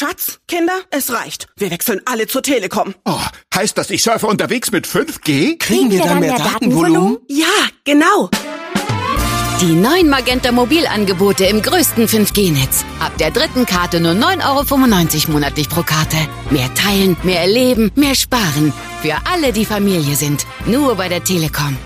Schatz, Kinder, es reicht. Wir wechseln alle zur Telekom. Oh, heißt das, ich surfe unterwegs mit 5G? Kriegen wir dann mehr Datenvolumen? Ja, genau. Die neuen Magenta Mobilangebote im größten 5G-Netz. Ab der dritten Karte nur 9,95 Euro monatlich pro Karte. Mehr teilen, mehr erleben, mehr sparen. Für alle, die Familie sind. Nur bei der Telekom.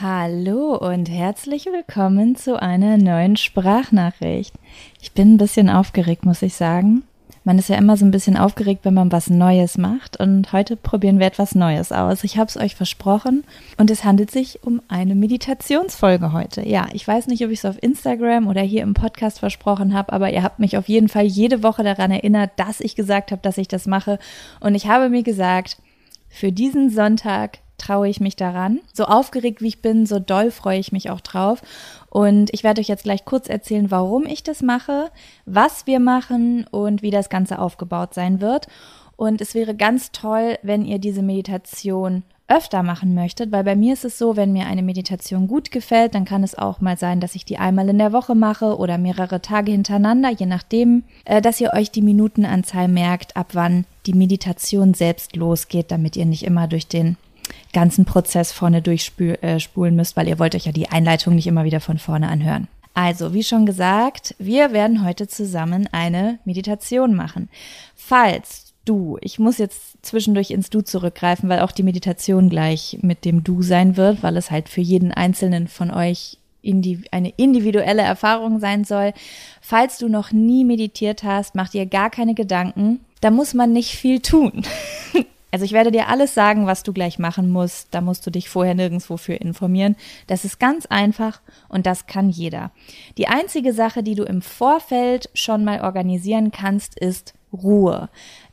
Hallo und herzlich willkommen zu einer neuen Sprachnachricht. Ich bin ein bisschen aufgeregt, muss ich sagen. Man ist ja immer so ein bisschen aufgeregt, wenn man was Neues macht. Und heute probieren wir etwas Neues aus. Ich habe es euch versprochen. Und es handelt sich um eine Meditationsfolge heute. Ja, ich weiß nicht, ob ich es auf Instagram oder hier im Podcast versprochen habe, aber ihr habt mich auf jeden Fall jede Woche daran erinnert, dass ich gesagt habe, dass ich das mache. Und ich habe mir gesagt, für diesen Sonntag traue ich mich daran. So aufgeregt wie ich bin, so doll freue ich mich auch drauf. Und ich werde euch jetzt gleich kurz erzählen, warum ich das mache, was wir machen und wie das Ganze aufgebaut sein wird. Und es wäre ganz toll, wenn ihr diese Meditation öfter machen möchtet, weil bei mir ist es so, wenn mir eine Meditation gut gefällt, dann kann es auch mal sein, dass ich die einmal in der Woche mache oder mehrere Tage hintereinander, je nachdem, äh, dass ihr euch die Minutenanzahl merkt, ab wann die Meditation selbst losgeht, damit ihr nicht immer durch den ganzen Prozess vorne durchspulen äh, müsst, weil ihr wollt euch ja die Einleitung nicht immer wieder von vorne anhören. Also, wie schon gesagt, wir werden heute zusammen eine Meditation machen. Falls du, ich muss jetzt zwischendurch ins Du zurückgreifen, weil auch die Meditation gleich mit dem Du sein wird, weil es halt für jeden einzelnen von euch eine individuelle Erfahrung sein soll. Falls du noch nie meditiert hast, mach dir gar keine Gedanken. Da muss man nicht viel tun. Also ich werde dir alles sagen, was du gleich machen musst. Da musst du dich vorher nirgendwo für informieren. Das ist ganz einfach und das kann jeder. Die einzige Sache, die du im Vorfeld schon mal organisieren kannst, ist Ruhe.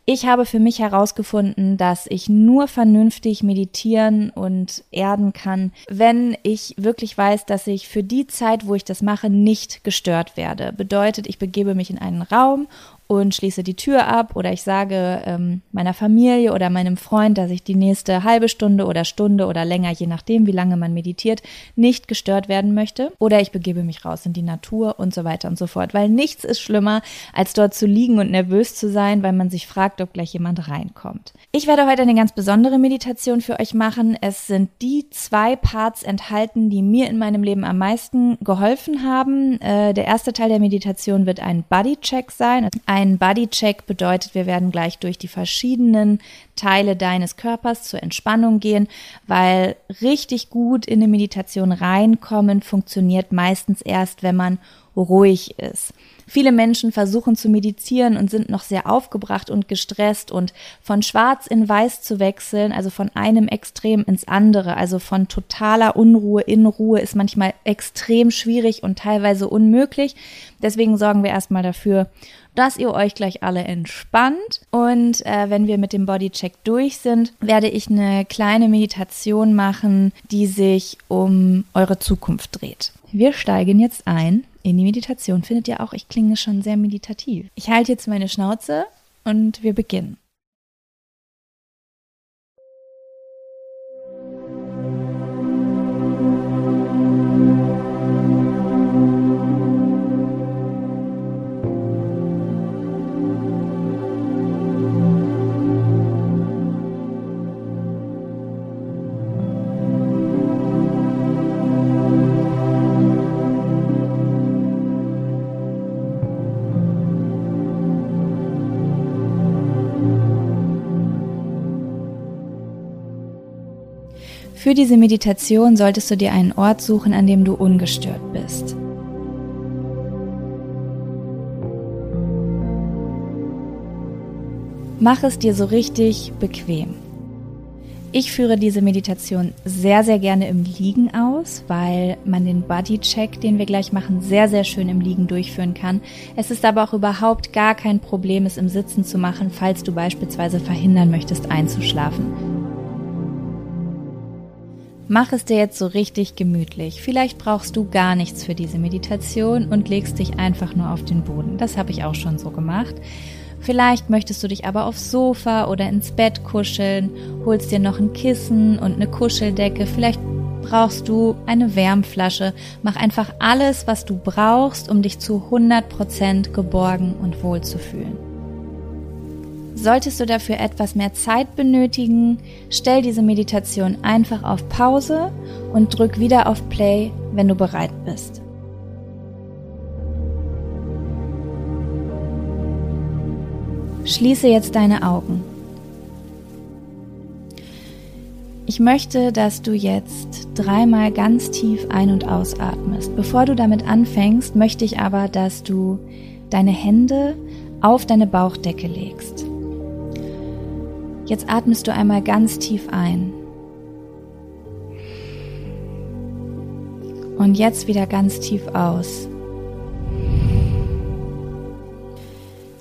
Ich habe für mich herausgefunden, dass ich nur vernünftig meditieren und erden kann, wenn ich wirklich weiß, dass ich für die Zeit, wo ich das mache, nicht gestört werde. Bedeutet, ich begebe mich in einen Raum und schließe die Tür ab oder ich sage ähm, meiner Familie oder meinem Freund, dass ich die nächste halbe Stunde oder Stunde oder länger, je nachdem, wie lange man meditiert, nicht gestört werden möchte oder ich begebe mich raus in die Natur und so weiter und so fort, weil nichts ist schlimmer, als dort zu liegen und nervös zu sein, weil man sich fragt, ob gleich jemand reinkommt. Ich werde heute eine ganz besondere Meditation für euch machen. Es sind die zwei Parts enthalten, die mir in meinem Leben am meisten geholfen haben. Äh, der erste Teil der Meditation wird ein Body-Check sein. Ein ein Bodycheck bedeutet, wir werden gleich durch die verschiedenen Teile deines Körpers zur Entspannung gehen, weil richtig gut in eine Meditation reinkommen funktioniert meistens erst, wenn man ruhig ist. Viele Menschen versuchen zu meditieren und sind noch sehr aufgebracht und gestresst und von schwarz in weiß zu wechseln, also von einem Extrem ins andere, also von totaler Unruhe in Ruhe ist manchmal extrem schwierig und teilweise unmöglich. Deswegen sorgen wir erstmal dafür, dass ihr euch gleich alle entspannt. Und äh, wenn wir mit dem Bodycheck durch sind, werde ich eine kleine Meditation machen, die sich um eure Zukunft dreht. Wir steigen jetzt ein in die Meditation. Findet ihr auch, ich klinge schon sehr meditativ. Ich halte jetzt meine Schnauze und wir beginnen. Für diese Meditation solltest du dir einen Ort suchen, an dem du ungestört bist. Mach es dir so richtig bequem. Ich führe diese Meditation sehr, sehr gerne im Liegen aus, weil man den Body-Check, den wir gleich machen, sehr, sehr schön im Liegen durchführen kann. Es ist aber auch überhaupt gar kein Problem, es im Sitzen zu machen, falls du beispielsweise verhindern möchtest, einzuschlafen. Mach es dir jetzt so richtig gemütlich. Vielleicht brauchst du gar nichts für diese Meditation und legst dich einfach nur auf den Boden. Das habe ich auch schon so gemacht. Vielleicht möchtest du dich aber aufs Sofa oder ins Bett kuscheln, holst dir noch ein Kissen und eine Kuscheldecke. Vielleicht brauchst du eine Wärmflasche. Mach einfach alles, was du brauchst, um dich zu 100% geborgen und wohl zu fühlen. Solltest du dafür etwas mehr Zeit benötigen, stell diese Meditation einfach auf Pause und drück wieder auf Play, wenn du bereit bist. Schließe jetzt deine Augen. Ich möchte, dass du jetzt dreimal ganz tief ein- und ausatmest. Bevor du damit anfängst, möchte ich aber, dass du deine Hände auf deine Bauchdecke legst. Jetzt atmest du einmal ganz tief ein. Und jetzt wieder ganz tief aus.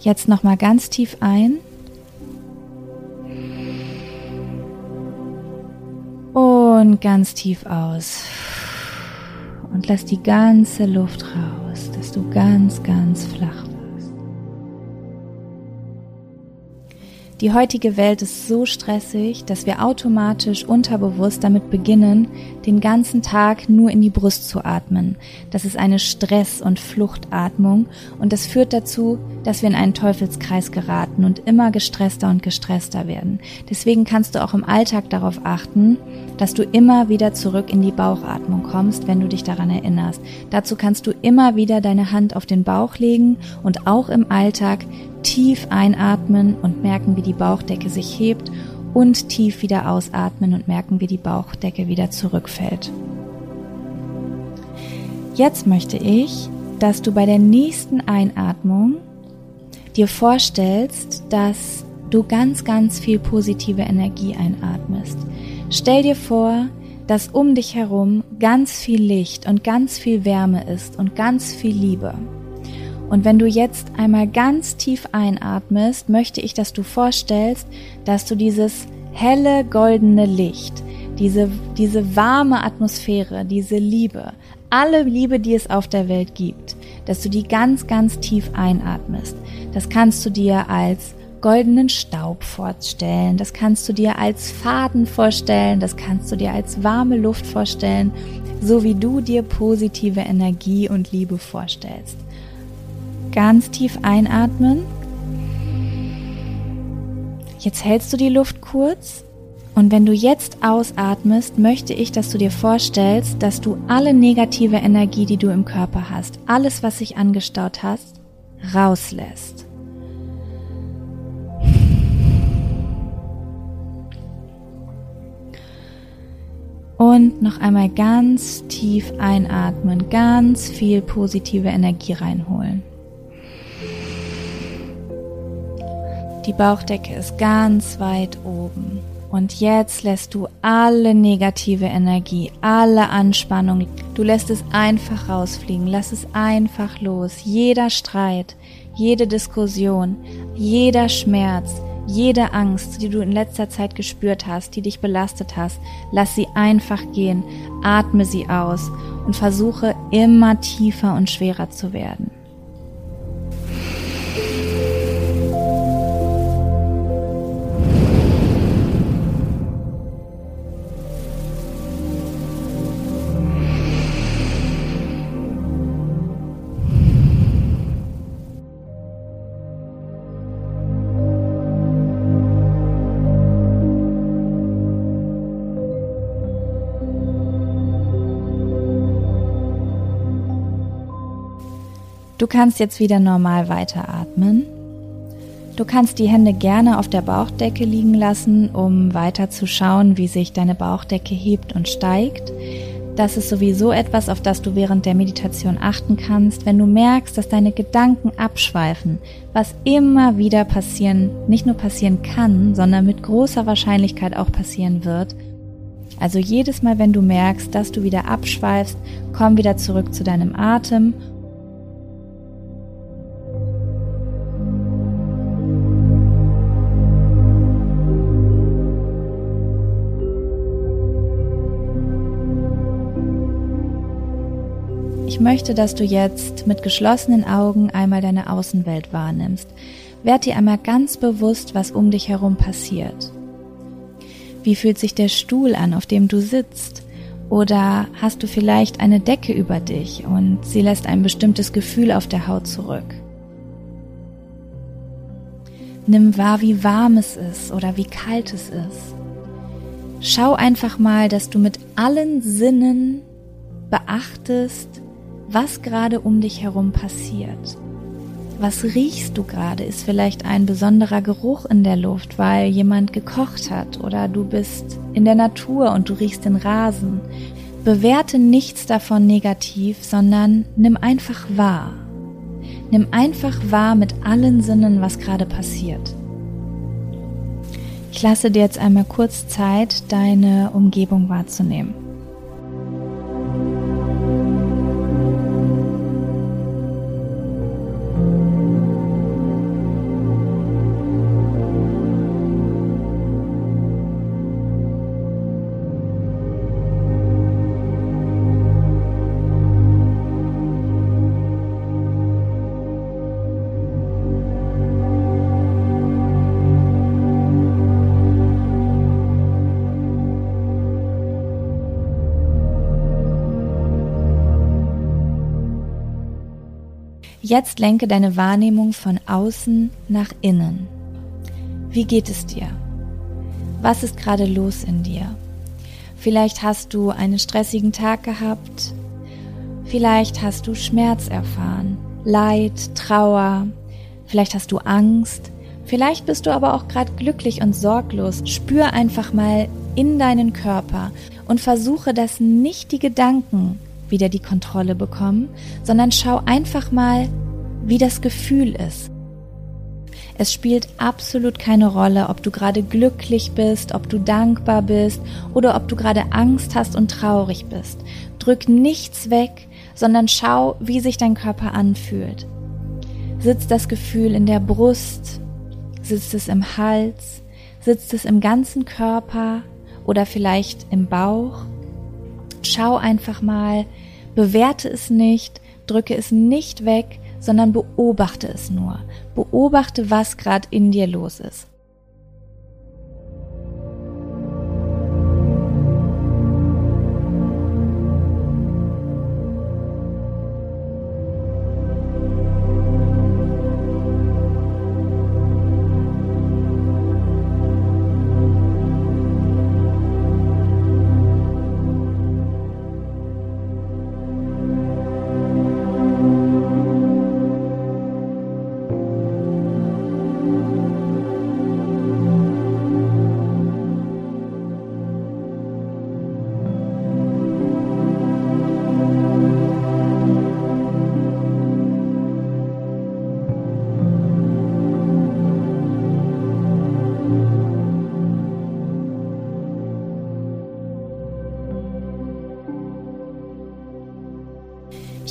Jetzt nochmal ganz tief ein. Und ganz tief aus. Und lass die ganze Luft raus, dass du ganz, ganz flach Die heutige Welt ist so stressig, dass wir automatisch unterbewusst damit beginnen, den ganzen Tag nur in die Brust zu atmen. Das ist eine Stress- und Fluchtatmung und das führt dazu, dass wir in einen Teufelskreis geraten und immer gestresster und gestresster werden. Deswegen kannst du auch im Alltag darauf achten, dass du immer wieder zurück in die Bauchatmung kommst, wenn du dich daran erinnerst. Dazu kannst du immer wieder deine Hand auf den Bauch legen und auch im Alltag tief einatmen und merken, wie die Bauchdecke sich hebt und tief wieder ausatmen und merken, wie die Bauchdecke wieder zurückfällt. Jetzt möchte ich, dass du bei der nächsten Einatmung dir vorstellst, dass du ganz, ganz viel positive Energie einatmest. Stell dir vor, dass um dich herum ganz viel Licht und ganz viel Wärme ist und ganz viel Liebe. Und wenn du jetzt einmal ganz tief einatmest, möchte ich, dass du vorstellst, dass du dieses helle goldene Licht, diese, diese warme Atmosphäre, diese Liebe, alle Liebe, die es auf der Welt gibt, dass du die ganz, ganz tief einatmest. Das kannst du dir als goldenen Staub vorstellen, das kannst du dir als Faden vorstellen, das kannst du dir als warme Luft vorstellen, so wie du dir positive Energie und Liebe vorstellst. Ganz tief einatmen. Jetzt hältst du die Luft kurz und wenn du jetzt ausatmest, möchte ich, dass du dir vorstellst, dass du alle negative Energie, die du im Körper hast, alles, was sich angestaut hast, rauslässt. Und noch einmal ganz tief einatmen, ganz viel positive Energie reinholen. Die Bauchdecke ist ganz weit oben. Und jetzt lässt du alle negative Energie, alle Anspannung, du lässt es einfach rausfliegen, lass es einfach los. Jeder Streit, jede Diskussion, jeder Schmerz, jede Angst, die du in letzter Zeit gespürt hast, die dich belastet hast, lass sie einfach gehen, atme sie aus und versuche immer tiefer und schwerer zu werden. Du kannst jetzt wieder normal weiteratmen. Du kannst die Hände gerne auf der Bauchdecke liegen lassen, um weiter zu schauen, wie sich deine Bauchdecke hebt und steigt. Das ist sowieso etwas, auf das du während der Meditation achten kannst, wenn du merkst, dass deine Gedanken abschweifen, was immer wieder passieren, nicht nur passieren kann, sondern mit großer Wahrscheinlichkeit auch passieren wird. Also jedes Mal, wenn du merkst, dass du wieder abschweifst, komm wieder zurück zu deinem Atem Möchte, dass du jetzt mit geschlossenen Augen einmal deine Außenwelt wahrnimmst. Werd dir einmal ganz bewusst, was um dich herum passiert. Wie fühlt sich der Stuhl an, auf dem du sitzt? Oder hast du vielleicht eine Decke über dich und sie lässt ein bestimmtes Gefühl auf der Haut zurück? Nimm wahr, wie warm es ist oder wie kalt es ist. Schau einfach mal, dass du mit allen Sinnen beachtest, was gerade um dich herum passiert. Was riechst du gerade? Ist vielleicht ein besonderer Geruch in der Luft, weil jemand gekocht hat oder du bist in der Natur und du riechst den Rasen. Bewerte nichts davon negativ, sondern nimm einfach wahr. Nimm einfach wahr mit allen Sinnen, was gerade passiert. Ich lasse dir jetzt einmal kurz Zeit, deine Umgebung wahrzunehmen. Jetzt lenke deine Wahrnehmung von außen nach innen. Wie geht es dir? Was ist gerade los in dir? Vielleicht hast du einen stressigen Tag gehabt. Vielleicht hast du Schmerz erfahren, Leid, Trauer. Vielleicht hast du Angst. Vielleicht bist du aber auch gerade glücklich und sorglos. Spür einfach mal in deinen Körper und versuche, dass nicht die Gedanken wieder die Kontrolle bekommen, sondern schau einfach mal, wie das Gefühl ist. Es spielt absolut keine Rolle, ob du gerade glücklich bist, ob du dankbar bist oder ob du gerade Angst hast und traurig bist. Drück nichts weg, sondern schau, wie sich dein Körper anfühlt. Sitzt das Gefühl in der Brust? Sitzt es im Hals? Sitzt es im ganzen Körper oder vielleicht im Bauch? Schau einfach mal, bewerte es nicht, drücke es nicht weg, sondern beobachte es nur. Beobachte, was gerade in dir los ist.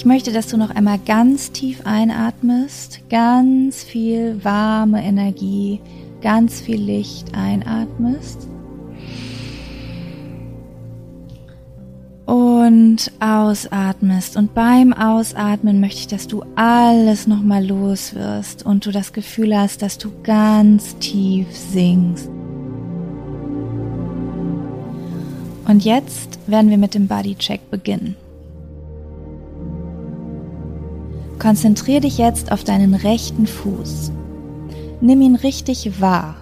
Möchte, dass du noch einmal ganz tief einatmest, ganz viel warme Energie, ganz viel Licht einatmest. Und ausatmest. Und beim Ausatmen möchte ich, dass du alles nochmal los wirst und du das Gefühl hast, dass du ganz tief sinkst. Und jetzt werden wir mit dem Bodycheck beginnen. Konzentrier dich jetzt auf deinen rechten Fuß. Nimm ihn richtig wahr.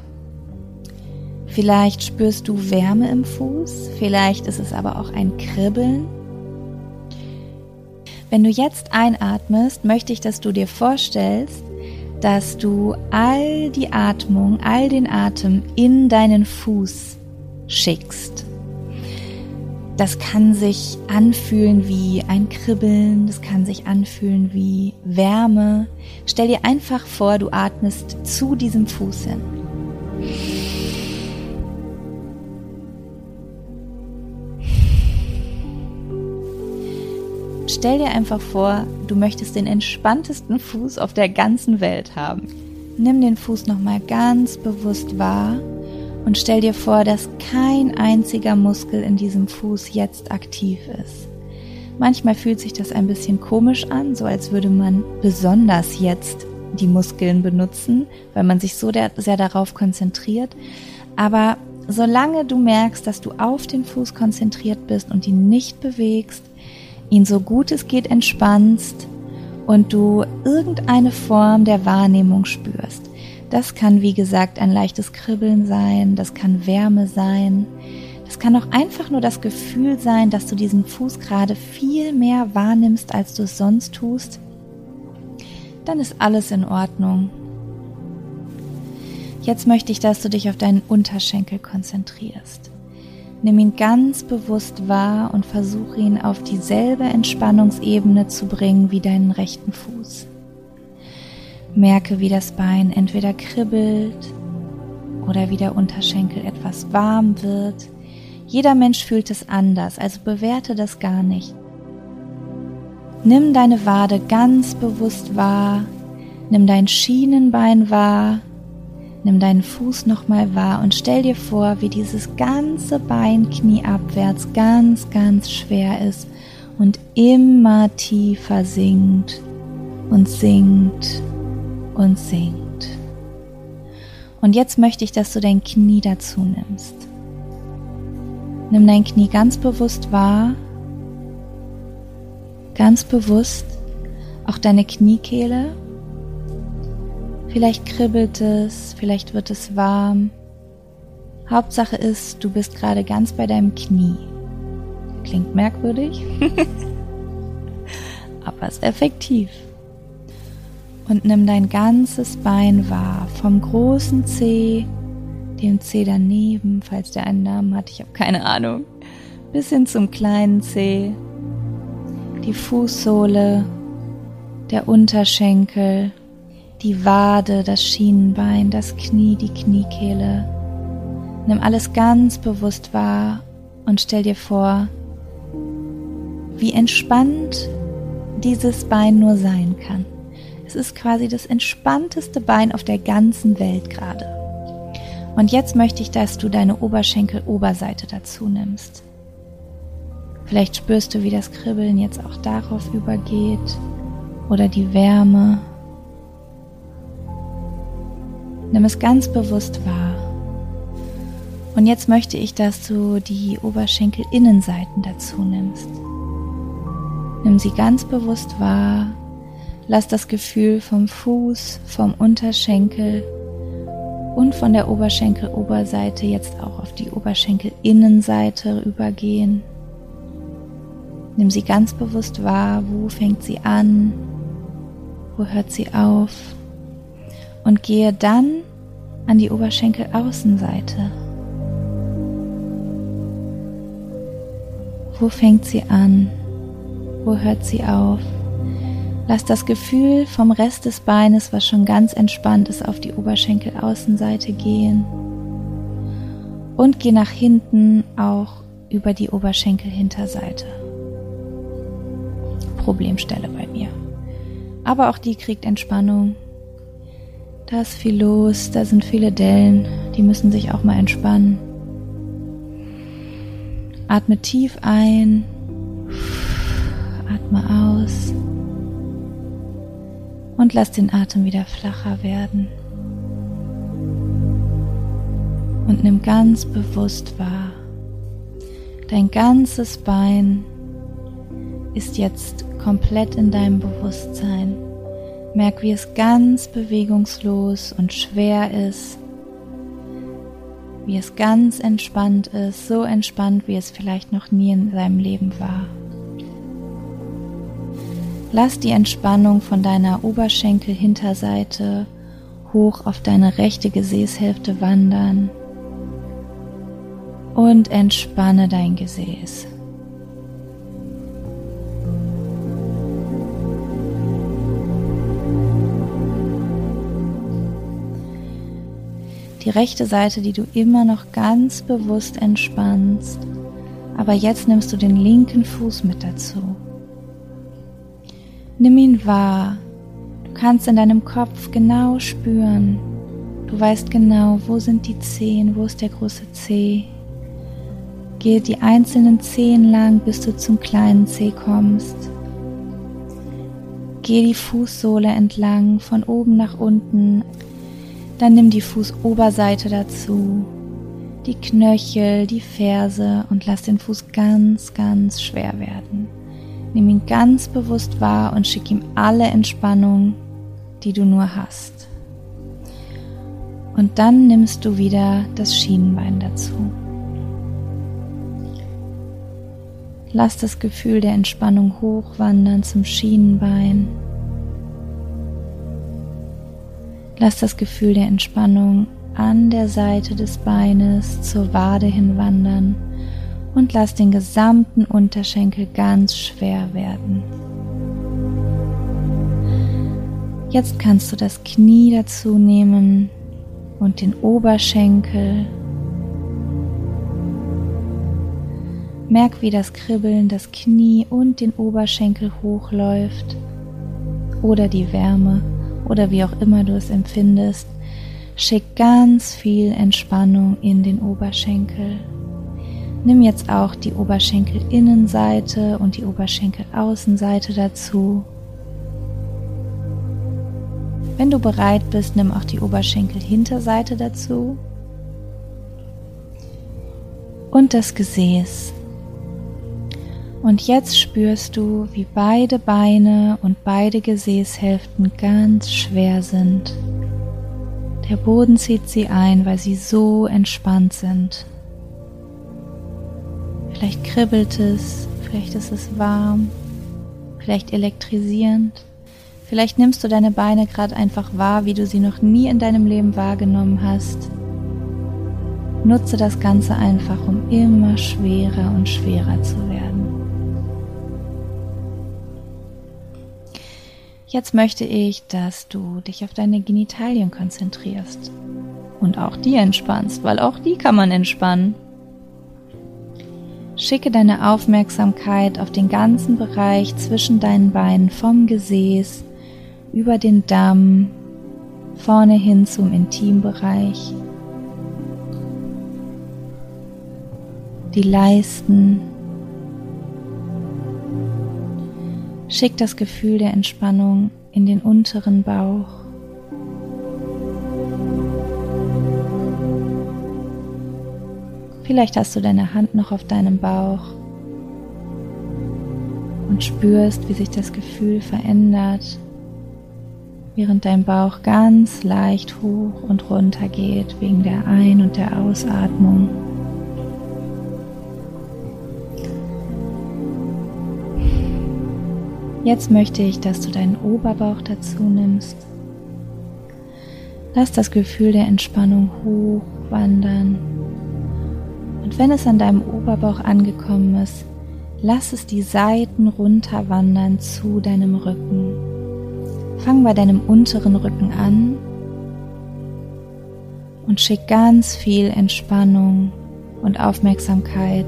Vielleicht spürst du Wärme im Fuß, vielleicht ist es aber auch ein Kribbeln. Wenn du jetzt einatmest, möchte ich, dass du dir vorstellst, dass du all die Atmung, all den Atem in deinen Fuß schickst. Das kann sich anfühlen wie ein Kribbeln, das kann sich anfühlen wie Wärme. Stell dir einfach vor, du atmest zu diesem Fuß hin. Stell dir einfach vor, du möchtest den entspanntesten Fuß auf der ganzen Welt haben. Nimm den Fuß nochmal ganz bewusst wahr und stell dir vor, dass kein einziger Muskel in diesem Fuß jetzt aktiv ist. Manchmal fühlt sich das ein bisschen komisch an, so als würde man besonders jetzt die Muskeln benutzen, weil man sich so sehr darauf konzentriert. Aber solange du merkst, dass du auf den Fuß konzentriert bist und ihn nicht bewegst, ihn so gut es geht entspannst und du irgendeine Form der Wahrnehmung spürst. Das kann, wie gesagt, ein leichtes Kribbeln sein, das kann Wärme sein, das kann auch einfach nur das Gefühl sein, dass du diesen Fuß gerade viel mehr wahrnimmst, als du es sonst tust. Dann ist alles in Ordnung. Jetzt möchte ich, dass du dich auf deinen Unterschenkel konzentrierst. Nimm ihn ganz bewusst wahr und versuche ihn auf dieselbe Entspannungsebene zu bringen wie deinen rechten Fuß. Merke, wie das Bein entweder kribbelt oder wie der Unterschenkel etwas warm wird. Jeder Mensch fühlt es anders, also bewerte das gar nicht. Nimm deine Wade ganz bewusst wahr, nimm dein Schienenbein wahr Nimm deinen Fuß nochmal wahr und stell dir vor, wie dieses ganze Bein knieabwärts ganz, ganz schwer ist und immer tiefer sinkt und sinkt und sinkt. Und jetzt möchte ich, dass du dein Knie dazu nimmst. Nimm dein Knie ganz bewusst wahr, ganz bewusst auch deine Kniekehle Vielleicht kribbelt es, vielleicht wird es warm. Hauptsache ist, du bist gerade ganz bei deinem Knie. Klingt merkwürdig, aber ist effektiv. Und nimm dein ganzes Bein wahr, vom großen Zeh, dem Zeh daneben, falls der einen Namen hat, ich habe keine Ahnung, bis hin zum kleinen Zeh, die Fußsohle, der Unterschenkel, die Wade, das Schienenbein, das Knie, die Kniekehle. Nimm alles ganz bewusst wahr und stell dir vor, wie entspannt dieses Bein nur sein kann. Es ist quasi das entspannteste Bein auf der ganzen Welt gerade. Und jetzt möchte ich, dass du deine Oberschenkel-Oberseite dazu nimmst. Vielleicht spürst du, wie das Kribbeln jetzt auch darauf übergeht oder die Wärme Nimm es ganz bewusst wahr. Und jetzt möchte ich, dass du die Oberschenkelinnenseiten dazu nimmst. Nimm sie ganz bewusst wahr. Lass das Gefühl vom Fuß, vom Unterschenkel und von der Oberschenkeloberseite jetzt auch auf die Oberschenkelinnenseite übergehen. Nimm sie ganz bewusst wahr. Wo fängt sie an? Wo hört sie auf? und gehe dann an die Oberschenkelaußenseite. Wo fängt sie an? Wo hört sie auf? Lass das Gefühl vom Rest des Beines, was schon ganz entspannt ist, auf die Oberschenkelaußenseite gehen. Und geh nach hinten auch über die Oberschenkelhinterseite. Problemstelle bei mir. Aber auch die kriegt Entspannung da ist viel los, da sind viele Dellen, die müssen sich auch mal entspannen. Atme tief ein, atme aus und lass den Atem wieder flacher werden. Und nimm ganz bewusst wahr, dein ganzes Bein ist jetzt komplett in deinem Bewusstsein. Merk, wie es ganz bewegungslos und schwer ist, wie es ganz entspannt ist, so entspannt, wie es vielleicht noch nie in seinem Leben war. Lass die Entspannung von deiner Oberschenkelhinterseite hoch auf deine rechte Gesäßhälfte wandern und entspanne dein Gesäß. die rechte Seite, die du immer noch ganz bewusst entspannst, aber jetzt nimmst du den linken Fuß mit dazu. Nimm ihn wahr. Du kannst in deinem Kopf genau spüren. Du weißt genau, wo sind die Zehen, wo ist der große Zeh. Gehe die einzelnen Zehen lang, bis du zum kleinen Zeh kommst. Geh die Fußsohle entlang, von oben nach unten, dann nimm die Fußoberseite dazu, die Knöchel, die Ferse und lass den Fuß ganz, ganz schwer werden. Nimm ihn ganz bewusst wahr und schick ihm alle Entspannung, die du nur hast. Und dann nimmst du wieder das Schienenbein dazu. Lass das Gefühl der Entspannung hochwandern zum Schienenbein. Lass das Gefühl der Entspannung an der Seite des Beines zur Wade hinwandern und lass den gesamten Unterschenkel ganz schwer werden. Jetzt kannst du das Knie dazu nehmen und den Oberschenkel. Merk, wie das Kribbeln das Knie und den Oberschenkel hochläuft oder die Wärme oder wie auch immer du es empfindest Schick ganz viel Entspannung in den Oberschenkel. Nimm jetzt auch die Oberschenkelinnenseite und die Oberschenkelaußenseite dazu. Wenn du bereit bist, nimm auch die Oberschenkelhinterseite dazu. Und das Gesäß. Und jetzt spürst du, wie beide Beine und beide Gesäßhälften ganz schwer sind. Der Boden zieht sie ein, weil sie so entspannt sind. Vielleicht kribbelt es, vielleicht ist es warm, vielleicht elektrisierend. Vielleicht nimmst du deine Beine gerade einfach wahr, wie du sie noch nie in deinem Leben wahrgenommen hast. Nutze das Ganze einfach, um immer schwerer und schwerer zu werden. Jetzt möchte ich, dass du dich auf deine Genitalien konzentrierst und auch die entspannst, weil auch die kann man entspannen. Schicke deine Aufmerksamkeit auf den ganzen Bereich zwischen deinen Beinen vom Gesäß über den Damm vorne hin zum Intimbereich. Die Leisten, Schick das Gefühl der Entspannung in den unteren Bauch. Vielleicht hast du deine Hand noch auf deinem Bauch und spürst, wie sich das Gefühl verändert, während dein Bauch ganz leicht hoch und runter geht wegen der Ein- und der Ausatmung. Jetzt möchte ich, dass du deinen Oberbauch dazu nimmst. Lass das Gefühl der Entspannung hochwandern. Und wenn es an deinem Oberbauch angekommen ist, lass es die Seiten runterwandern zu deinem Rücken. Fang bei deinem unteren Rücken an und schick ganz viel Entspannung und Aufmerksamkeit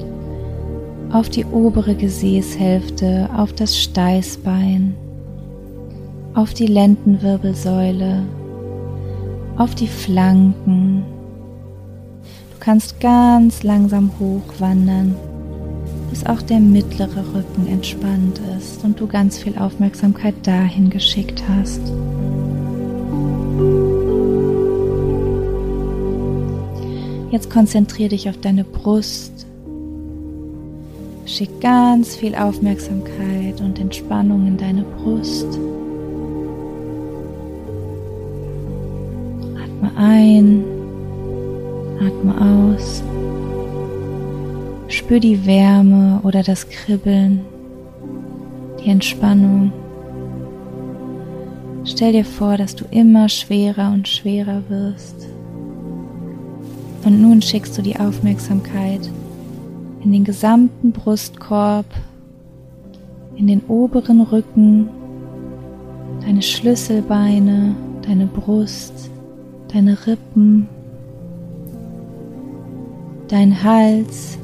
auf die obere Gesäßhälfte, auf das Steißbein, auf die Lendenwirbelsäule, auf die Flanken. Kannst ganz langsam hochwandern, bis auch der mittlere Rücken entspannt ist und du ganz viel Aufmerksamkeit dahin geschickt hast. Jetzt konzentriere dich auf deine Brust Schick ganz viel Aufmerksamkeit und Entspannung in deine Brust. Atme ein, atme aus. Spür die Wärme oder das Kribbeln, die Entspannung. Stell dir vor, dass du immer schwerer und schwerer wirst. Und nun schickst du die Aufmerksamkeit in den gesamten Brustkorb, in den oberen Rücken, deine Schlüsselbeine, deine Brust, deine Rippen, dein Hals.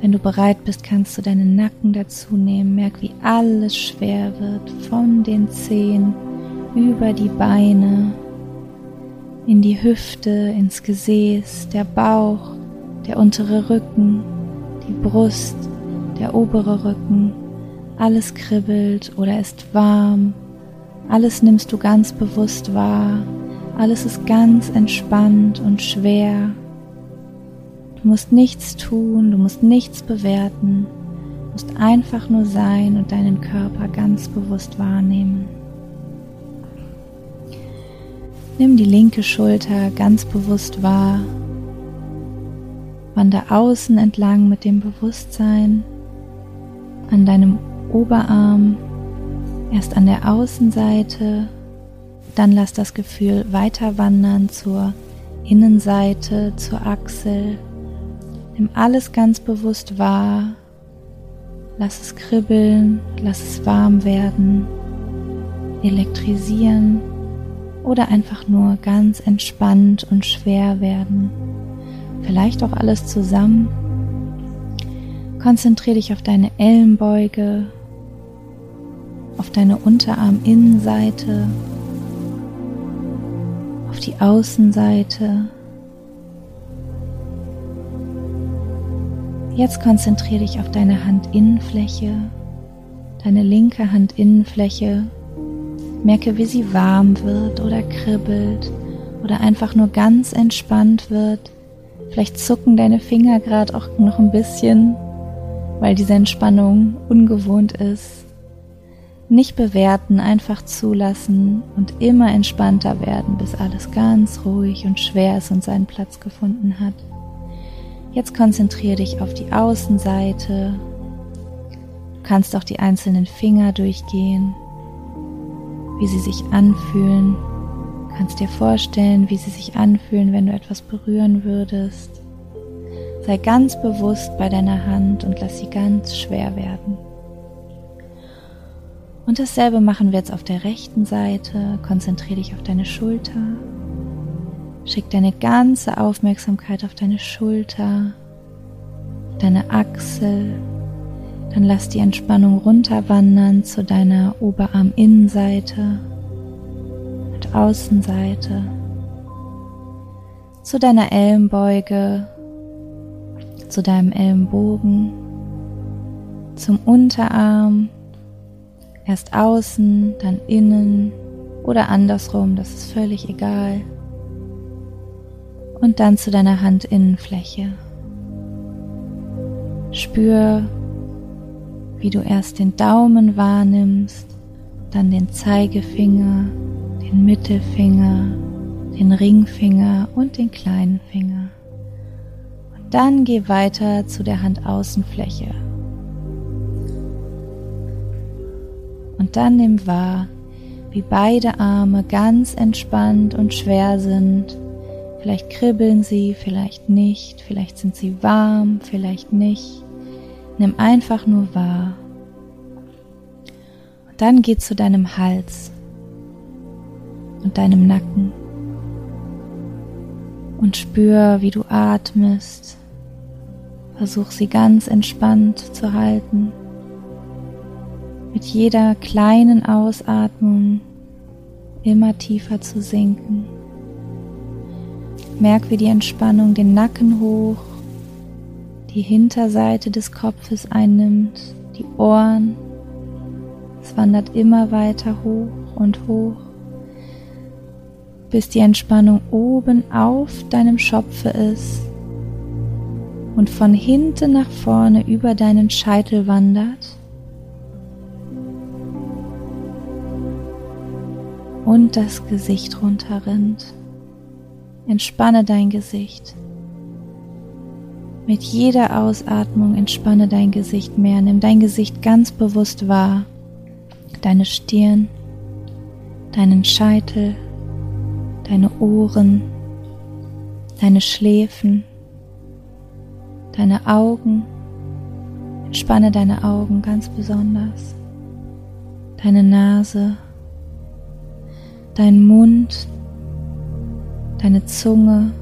Wenn du bereit bist, kannst du deinen Nacken dazu nehmen. Merk, wie alles schwer wird, von den Zehen über die Beine, in die Hüfte, ins Gesäß, der Bauch, der untere Rücken, die Brust, der obere Rücken. Alles kribbelt oder ist warm. Alles nimmst du ganz bewusst wahr. Alles ist ganz entspannt und schwer. Du musst nichts tun, du musst nichts bewerten, du musst einfach nur sein und deinen Körper ganz bewusst wahrnehmen. Nimm die linke Schulter ganz bewusst wahr. Wander außen entlang mit dem Bewusstsein an deinem Oberarm, erst an der Außenseite, dann lass das Gefühl weiter wandern zur Innenseite, zur Achsel. Nimm alles ganz bewusst wahr. Lass es kribbeln, lass es warm werden, elektrisieren oder einfach nur ganz entspannt und schwer werden. Vielleicht auch alles zusammen. Konzentriere dich auf deine Ellenbeuge, auf deine Unterarminnenseite, die Außenseite. Jetzt konzentriere dich auf deine Handinnenfläche, deine linke Handinnenfläche Merke, wie sie warm wird oder kribbelt oder einfach nur ganz entspannt wird. Vielleicht zucken deine Finger gerade auch noch ein bisschen, weil diese Entspannung ungewohnt ist. Nicht bewerten, einfach zulassen und immer entspannter werden, bis alles ganz ruhig und schwer ist und seinen Platz gefunden hat. Jetzt konzentriere dich auf die Außenseite. Du kannst auch die einzelnen Finger durchgehen wie sie sich anfühlen. Du kannst dir vorstellen, wie sie sich anfühlen, wenn du etwas berühren würdest. Sei ganz bewusst bei deiner Hand und lass sie ganz schwer werden. Und dasselbe machen wir jetzt auf der rechten Seite. Konzentriere dich auf deine Schulter. Schick deine ganze Aufmerksamkeit auf deine Schulter, deine Achsel, dann lass die Entspannung runterwandern zu deiner Oberarminnenseite und Außenseite, zu deiner Ellenbeuge, zu deinem Ellenbogen, zum Unterarm, erst außen, dann innen oder andersrum, das ist völlig egal. Und dann zu deiner Handinnenfläche. Spür, wie du erst den Daumen wahrnimmst, dann den Zeigefinger, den Mittelfinger, den Ringfinger und den kleinen Finger. Und dann geh weiter zu der Handaußenfläche. Und dann nimm wahr, wie beide Arme ganz entspannt und schwer sind. Vielleicht kribbeln sie, vielleicht nicht, vielleicht sind sie warm, vielleicht nicht. Nimm einfach nur wahr. Und dann geh zu deinem Hals und deinem Nacken und spür, wie du atmest. Versuch sie ganz entspannt zu halten. Mit jeder kleinen Ausatmung immer tiefer zu sinken. Merk, wie die Entspannung den Nacken hoch die Hinterseite des Kopfes einnimmt, die Ohren. Es wandert immer weiter hoch und hoch, bis die Entspannung oben auf deinem Schopfe ist und von hinten nach vorne über deinen Scheitel wandert. Und das Gesicht runterrinnt. Entspanne dein Gesicht. Mit jeder Ausatmung entspanne dein Gesicht mehr, nimm dein Gesicht ganz bewusst wahr, deine Stirn, deinen Scheitel, deine Ohren, deine Schläfen, deine Augen. Entspanne deine Augen ganz besonders, deine Nase, dein Mund, deine Zunge,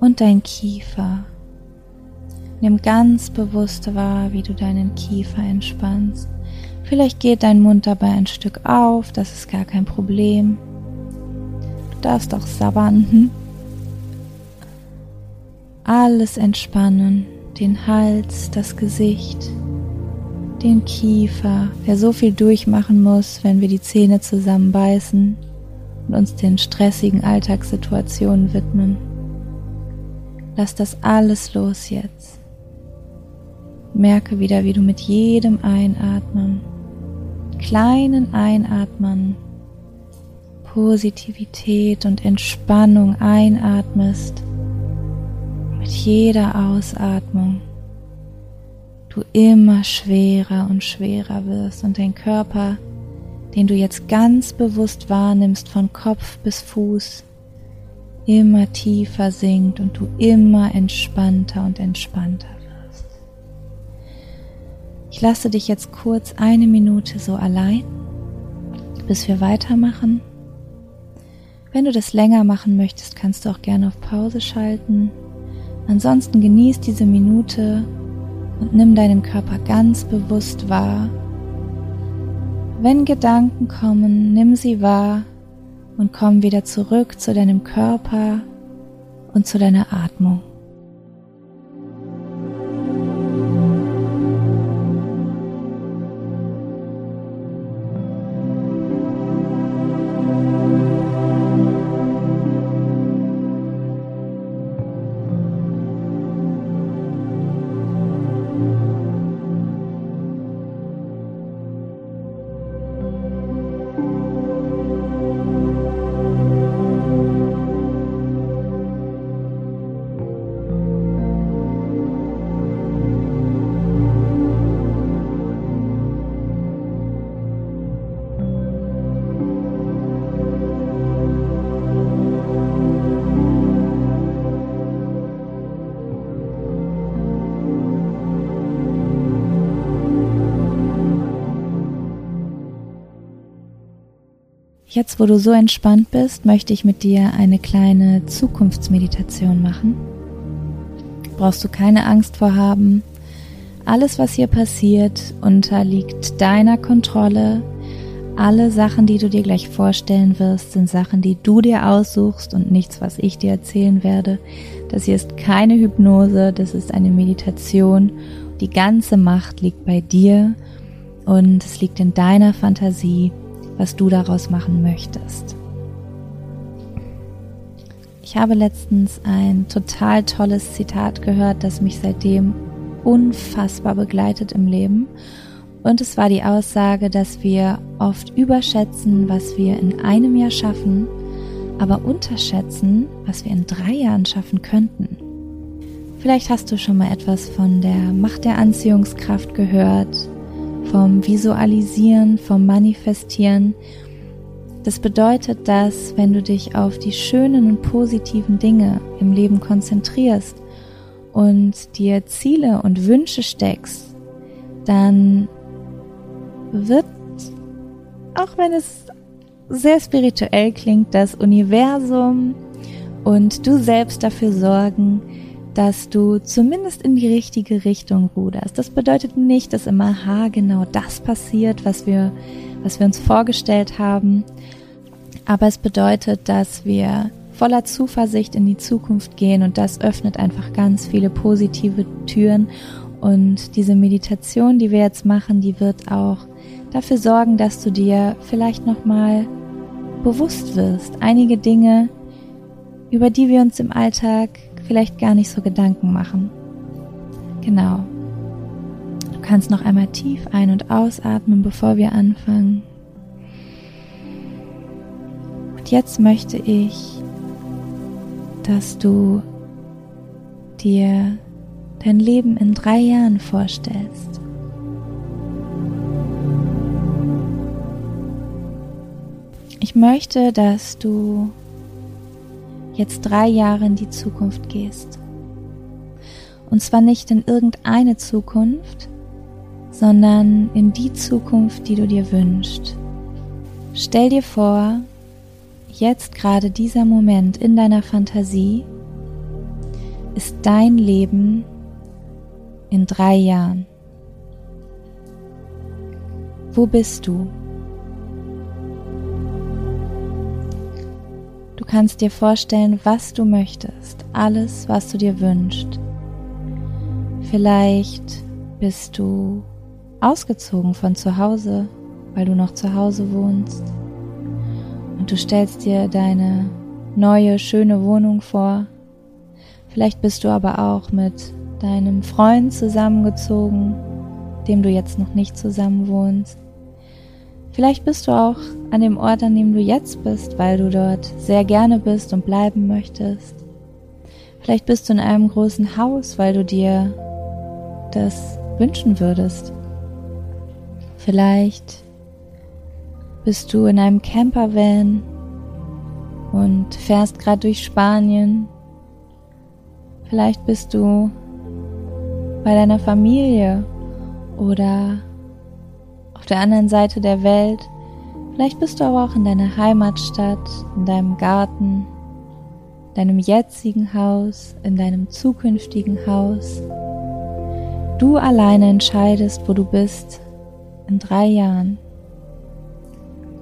und dein Kiefer. Nimm ganz bewusst wahr, wie du deinen Kiefer entspannst. Vielleicht geht dein Mund dabei ein Stück auf, das ist gar kein Problem. Du darfst auch sabbern. Alles entspannen, den Hals, das Gesicht, den Kiefer, wer so viel durchmachen muss, wenn wir die Zähne zusammenbeißen und uns den stressigen Alltagssituationen widmen. Lass das alles los jetzt. Merke wieder, wie du mit jedem Einatmen, kleinen Einatmen, Positivität und Entspannung einatmest. Mit jeder Ausatmung du immer schwerer und schwerer wirst und dein Körper, den du jetzt ganz bewusst wahrnimmst von Kopf bis Fuß, immer tiefer sinkt und du immer entspannter und entspannter wirst. Ich lasse dich jetzt kurz eine Minute so allein, bis wir weitermachen. Wenn du das länger machen möchtest, kannst du auch gerne auf Pause schalten. Ansonsten genieß diese Minute und nimm deinen Körper ganz bewusst wahr. Wenn Gedanken kommen, nimm sie wahr und komm wieder zurück zu deinem Körper und zu deiner Atmung. Jetzt, wo du so entspannt bist, möchte ich mit dir eine kleine Zukunftsmeditation machen. Brauchst du keine Angst vor haben. Alles, was hier passiert, unterliegt deiner Kontrolle. Alle Sachen, die du dir gleich vorstellen wirst, sind Sachen, die du dir aussuchst und nichts, was ich dir erzählen werde. Das hier ist keine Hypnose, das ist eine Meditation. Die ganze Macht liegt bei dir und es liegt in deiner Fantasie was du daraus machen möchtest. Ich habe letztens ein total tolles Zitat gehört, das mich seitdem unfassbar begleitet im Leben. Und es war die Aussage, dass wir oft überschätzen, was wir in einem Jahr schaffen, aber unterschätzen, was wir in drei Jahren schaffen könnten. Vielleicht hast du schon mal etwas von der Macht der Anziehungskraft gehört vom Visualisieren, vom Manifestieren. Das bedeutet, dass wenn du dich auf die schönen und positiven Dinge im Leben konzentrierst und dir Ziele und Wünsche steckst, dann wird, auch wenn es sehr spirituell klingt, das Universum und du selbst dafür sorgen, dass du zumindest in die richtige Richtung ruderst. Das bedeutet nicht, dass immer ha genau das passiert, was wir, was wir uns vorgestellt haben. Aber es bedeutet, dass wir voller Zuversicht in die Zukunft gehen und das öffnet einfach ganz viele positive Türen. Und diese Meditation, die wir jetzt machen, die wird auch dafür sorgen, dass du dir vielleicht nochmal bewusst wirst. Einige Dinge, über die wir uns im Alltag vielleicht gar nicht so Gedanken machen. Genau. Du kannst noch einmal tief ein- und ausatmen, bevor wir anfangen. Und jetzt möchte ich, dass du dir dein Leben in drei Jahren vorstellst. Ich möchte, dass du jetzt drei Jahre in die Zukunft gehst. Und zwar nicht in irgendeine Zukunft, sondern in die Zukunft, die du dir wünschst. Stell dir vor, jetzt gerade dieser Moment in deiner Fantasie ist dein Leben in drei Jahren. Wo bist du? Kannst dir vorstellen, was du möchtest, alles, was du dir wünschst. Vielleicht bist du ausgezogen von zu Hause, weil du noch zu Hause wohnst. Und du stellst dir deine neue, schöne Wohnung vor. Vielleicht bist du aber auch mit deinem Freund zusammengezogen, dem du jetzt noch nicht zusammen wohnst. Vielleicht bist du auch an dem Ort, an dem du jetzt bist, weil du dort sehr gerne bist und bleiben möchtest. Vielleicht bist du in einem großen Haus, weil du dir das wünschen würdest. Vielleicht bist du in einem Campervan und fährst gerade durch Spanien. Vielleicht bist du bei deiner Familie oder der anderen Seite der Welt. Vielleicht bist du aber auch in deiner Heimatstadt, in deinem Garten, deinem jetzigen Haus, in deinem zukünftigen Haus. Du alleine entscheidest, wo du bist in drei Jahren.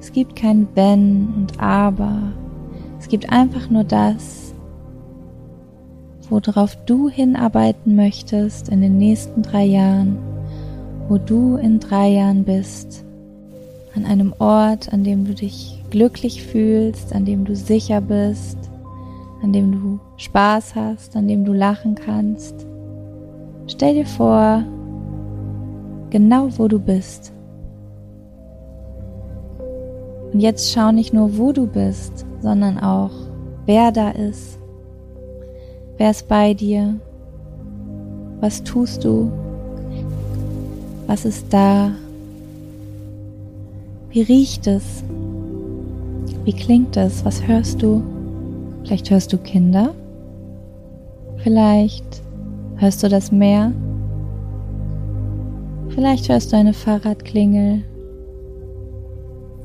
Es gibt kein Wenn und Aber. Es gibt einfach nur das, worauf du hinarbeiten möchtest in den nächsten drei Jahren, wo du in drei Jahren bist. An einem Ort, an dem du dich glücklich fühlst, an dem du sicher bist, an dem du Spaß hast, an dem du lachen kannst. Stell dir vor, genau wo du bist. Und jetzt schau nicht nur, wo du bist, sondern auch, wer da ist. Wer ist bei dir? Was tust du? Was ist da? Wie riecht es? Wie klingt es? Was hörst du? Vielleicht hörst du Kinder? Vielleicht hörst du das Meer? Vielleicht hörst du eine Fahrradklingel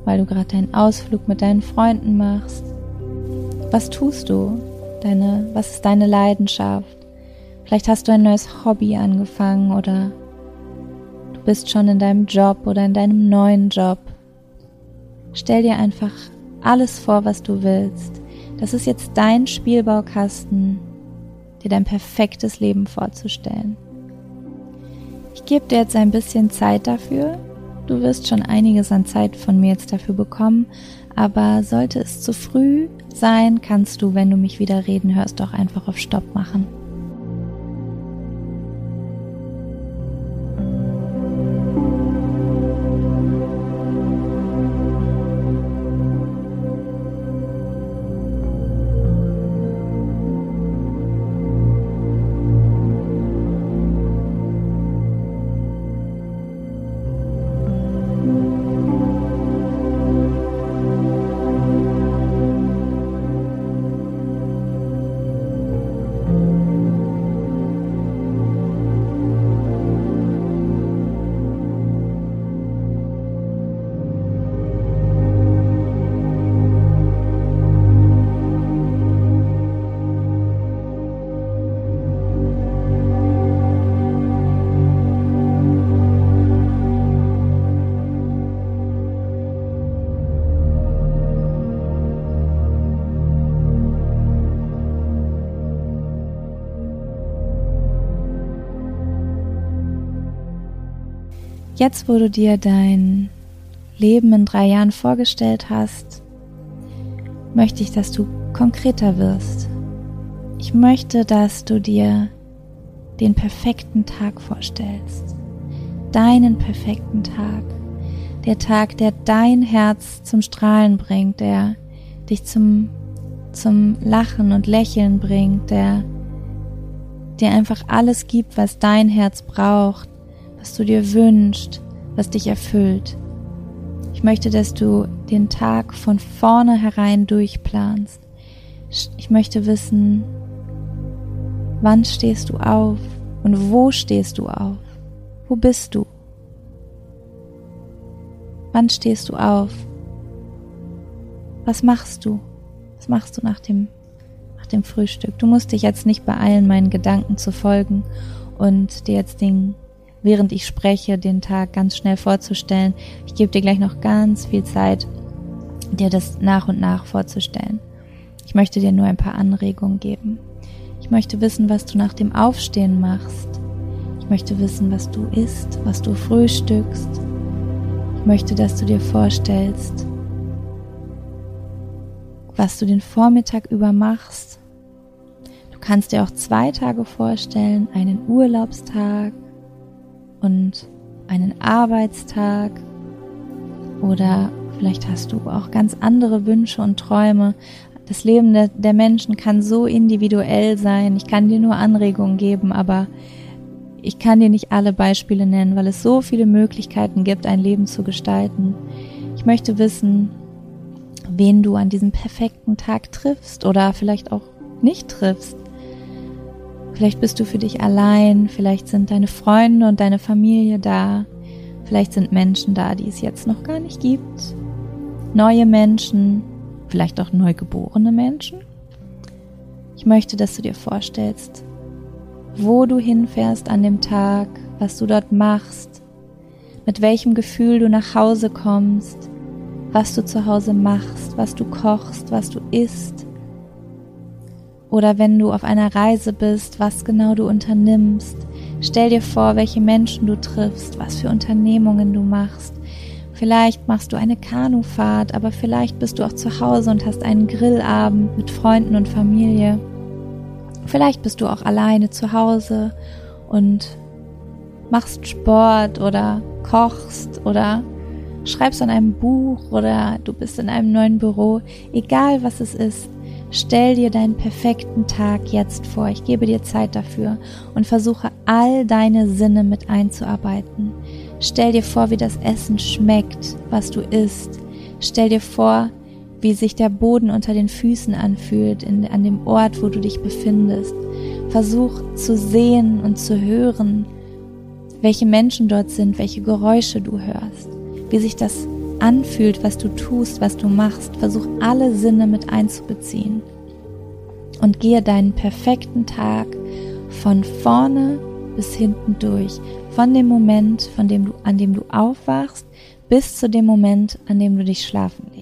weil du gerade deinen Ausflug mit deinen Freunden machst. Was tust du? Deine, was ist deine Leidenschaft? Vielleicht hast du ein neues Hobby angefangen oder bist schon in deinem Job oder in deinem neuen Job. Stell dir einfach alles vor, was du willst. Das ist jetzt dein Spielbaukasten, dir dein perfektes Leben vorzustellen. Ich gebe dir jetzt ein bisschen Zeit dafür, Du wirst schon einiges an Zeit von mir jetzt dafür bekommen, aber sollte es zu früh sein, kannst du, wenn du mich wieder reden hörst, doch einfach auf Stopp machen. Jetzt, wo du dir dein Leben in drei Jahren vorgestellt hast, möchte ich, dass du konkreter wirst. Ich möchte, dass du dir den perfekten Tag vorstellst. Deinen perfekten Tag. Der Tag, der dein Herz zum Strahlen bringt, der dich zum, zum Lachen und Lächeln bringt, der dir einfach alles gibt, was dein Herz braucht, was du dir wünschst, was dich erfüllt. Ich möchte, dass du den Tag von vorne herein durchplanst. Ich möchte wissen, wann stehst du auf und wo stehst du auf? Wo bist du? Wann stehst du auf? Was machst du? Was machst du nach dem, nach dem Frühstück? Du musst dich jetzt nicht beeilen, meinen Gedanken zu folgen und dir jetzt den während ich spreche, den Tag ganz schnell vorzustellen. Ich gebe dir gleich noch ganz viel Zeit, dir das nach und nach vorzustellen. Ich möchte dir nur ein paar Anregungen geben. Ich möchte wissen, was du nach dem Aufstehen machst. Ich möchte wissen, was du isst, was du frühstückst. Ich möchte, dass du dir vorstellst, was du den Vormittag über machst. Du kannst dir auch zwei Tage vorstellen, einen Urlaubstag und einen Arbeitstag oder vielleicht hast du auch ganz andere Wünsche und Träume. Das Leben der, der Menschen kann so individuell sein. Ich kann dir nur Anregungen geben, aber ich kann dir nicht alle Beispiele nennen, weil es so viele Möglichkeiten gibt, ein Leben zu gestalten. Ich möchte wissen, wen du an diesem perfekten Tag triffst oder vielleicht auch nicht triffst. Vielleicht bist du für dich allein, vielleicht sind deine Freunde und deine Familie da, vielleicht sind Menschen da, die es jetzt noch gar nicht gibt, neue Menschen, vielleicht auch neugeborene Menschen. Ich möchte, dass du dir vorstellst, wo du hinfährst an dem Tag, was du dort machst, mit welchem Gefühl du nach Hause kommst, was du zu Hause machst, was du kochst, was du isst. Oder wenn du auf einer Reise bist, was genau du unternimmst. Stell dir vor, welche Menschen du triffst, was für Unternehmungen du machst. Vielleicht machst du eine Kanufahrt, aber vielleicht bist du auch zu Hause und hast einen Grillabend mit Freunden und Familie. Vielleicht bist du auch alleine zu Hause und machst Sport oder kochst oder schreibst an einem Buch oder du bist in einem neuen Büro, egal was es ist, stell dir deinen perfekten Tag jetzt vor. Ich gebe dir Zeit dafür und versuche all deine Sinne mit einzuarbeiten. Stell dir vor, wie das Essen schmeckt, was du isst. Stell dir vor, wie sich der Boden unter den Füßen anfühlt, in, an dem Ort, wo du dich befindest. Versuch zu sehen und zu hören, welche Menschen dort sind, welche Geräusche du hörst wie sich das anfühlt, was du tust, was du machst. Versuch alle Sinne mit einzubeziehen und gehe deinen perfekten Tag von vorne bis hinten durch. Von dem Moment, von dem du, an dem du aufwachst, bis zu dem Moment, an dem du dich schlafen legst.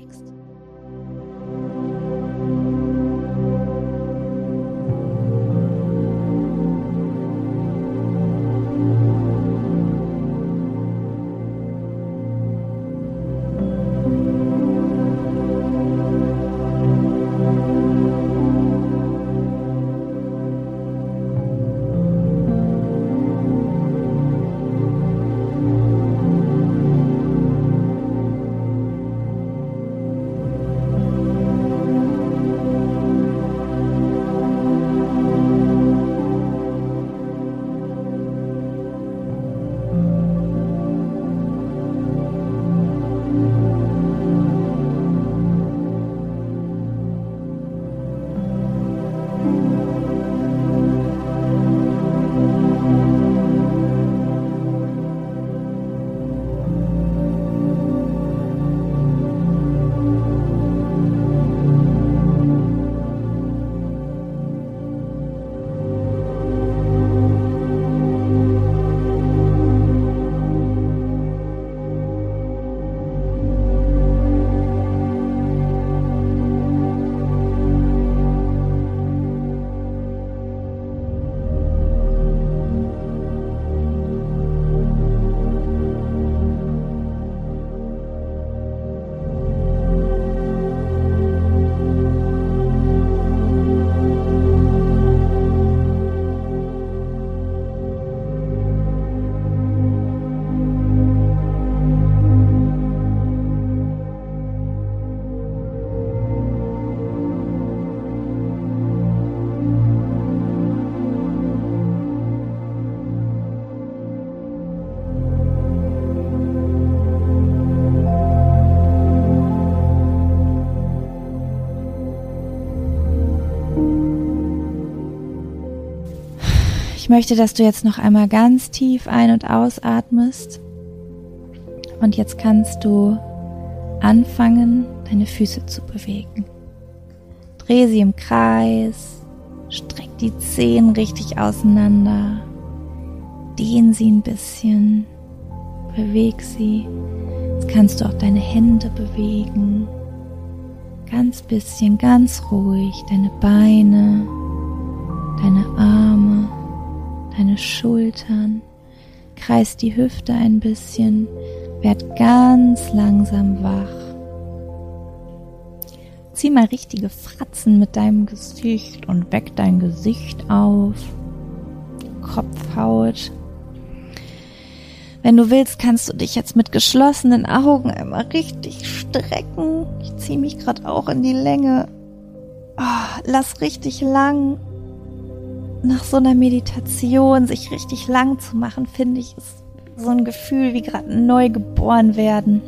Ich möchte, dass du jetzt noch einmal ganz tief ein- und ausatmest. Und jetzt kannst du anfangen, deine Füße zu bewegen. Dreh sie im Kreis, streck die Zehen richtig auseinander, dehn sie ein bisschen, beweg sie. Jetzt kannst du auch deine Hände bewegen, ganz bisschen, ganz ruhig, deine Beine, deine Arme deine Schultern, kreis die Hüfte ein bisschen, werd ganz langsam wach. zieh mal richtige Fratzen mit deinem Gesicht und weck dein Gesicht auf. Kopfhaut. Wenn du willst, kannst du dich jetzt mit geschlossenen Augen einmal richtig strecken. Ich ziehe mich gerade auch in die Länge. Oh, lass richtig lang. Nach so einer Meditation sich richtig lang zu machen, finde ich, ist so ein Gefühl wie gerade neu geboren werden.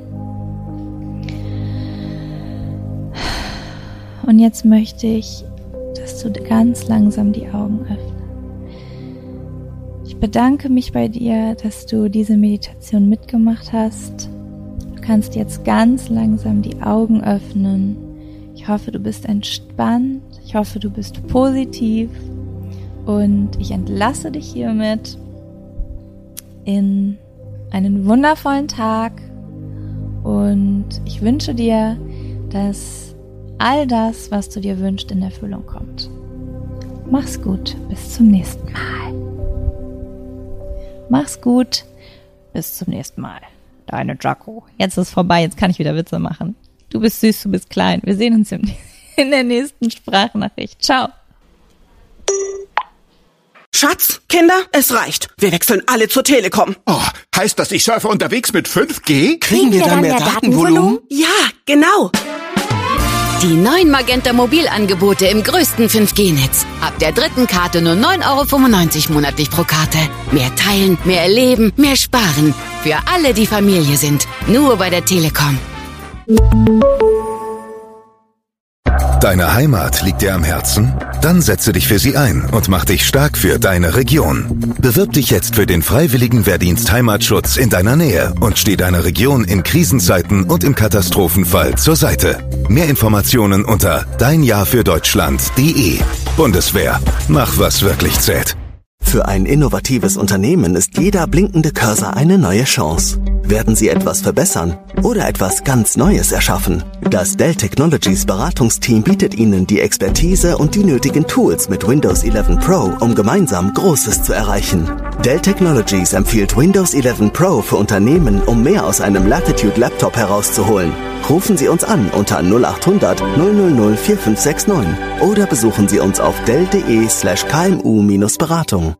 Und jetzt möchte ich, dass du ganz langsam die Augen öffnest. Ich bedanke mich bei dir, dass du diese Meditation mitgemacht hast. Du kannst jetzt ganz langsam die Augen öffnen. Ich hoffe, du bist entspannt. Ich hoffe, du bist positiv. Und ich entlasse dich hiermit in einen wundervollen Tag. Und ich wünsche dir, dass all das, was du dir wünschst, in Erfüllung kommt. Mach's gut. Bis zum nächsten Mal. Mach's gut. Bis zum nächsten Mal. Deine Jaco. Jetzt ist vorbei. Jetzt kann ich wieder Witze machen. Du bist süß, du bist klein. Wir sehen uns in der nächsten Sprachnachricht. Ciao. Schatz, Kinder, es reicht. Wir wechseln alle zur Telekom. Oh, heißt das, ich surfe unterwegs mit 5G? Kriegen wir dann mehr Datenvolumen? Ja, genau. Die neuen Magenta Mobilangebote im größten 5G-Netz. Ab der dritten Karte nur 9,95 Euro monatlich pro Karte. Mehr teilen, mehr erleben, mehr sparen. Für alle, die Familie sind. Nur bei der Telekom. Deine Heimat liegt dir am Herzen? Dann setze dich für sie ein und mach dich stark für deine Region. Bewirb dich jetzt für den freiwilligen Wehrdienst Heimatschutz in deiner Nähe und steh deiner Region in Krisenzeiten und im Katastrophenfall zur Seite. Mehr Informationen unter deinjahrfürdeutschland.de. Bundeswehr. Mach was wirklich zählt. Für ein innovatives Unternehmen ist jeder blinkende Cursor eine neue Chance. Werden Sie etwas verbessern oder etwas ganz Neues erschaffen? Das Dell Technologies Beratungsteam bietet Ihnen die Expertise und die nötigen Tools mit Windows 11 Pro, um gemeinsam Großes zu erreichen. Dell Technologies empfiehlt Windows 11 Pro für Unternehmen, um mehr aus einem Latitude Laptop herauszuholen. Rufen Sie uns an unter 0800 000 4569 oder besuchen Sie uns auf dell.de slash kmu-beratung.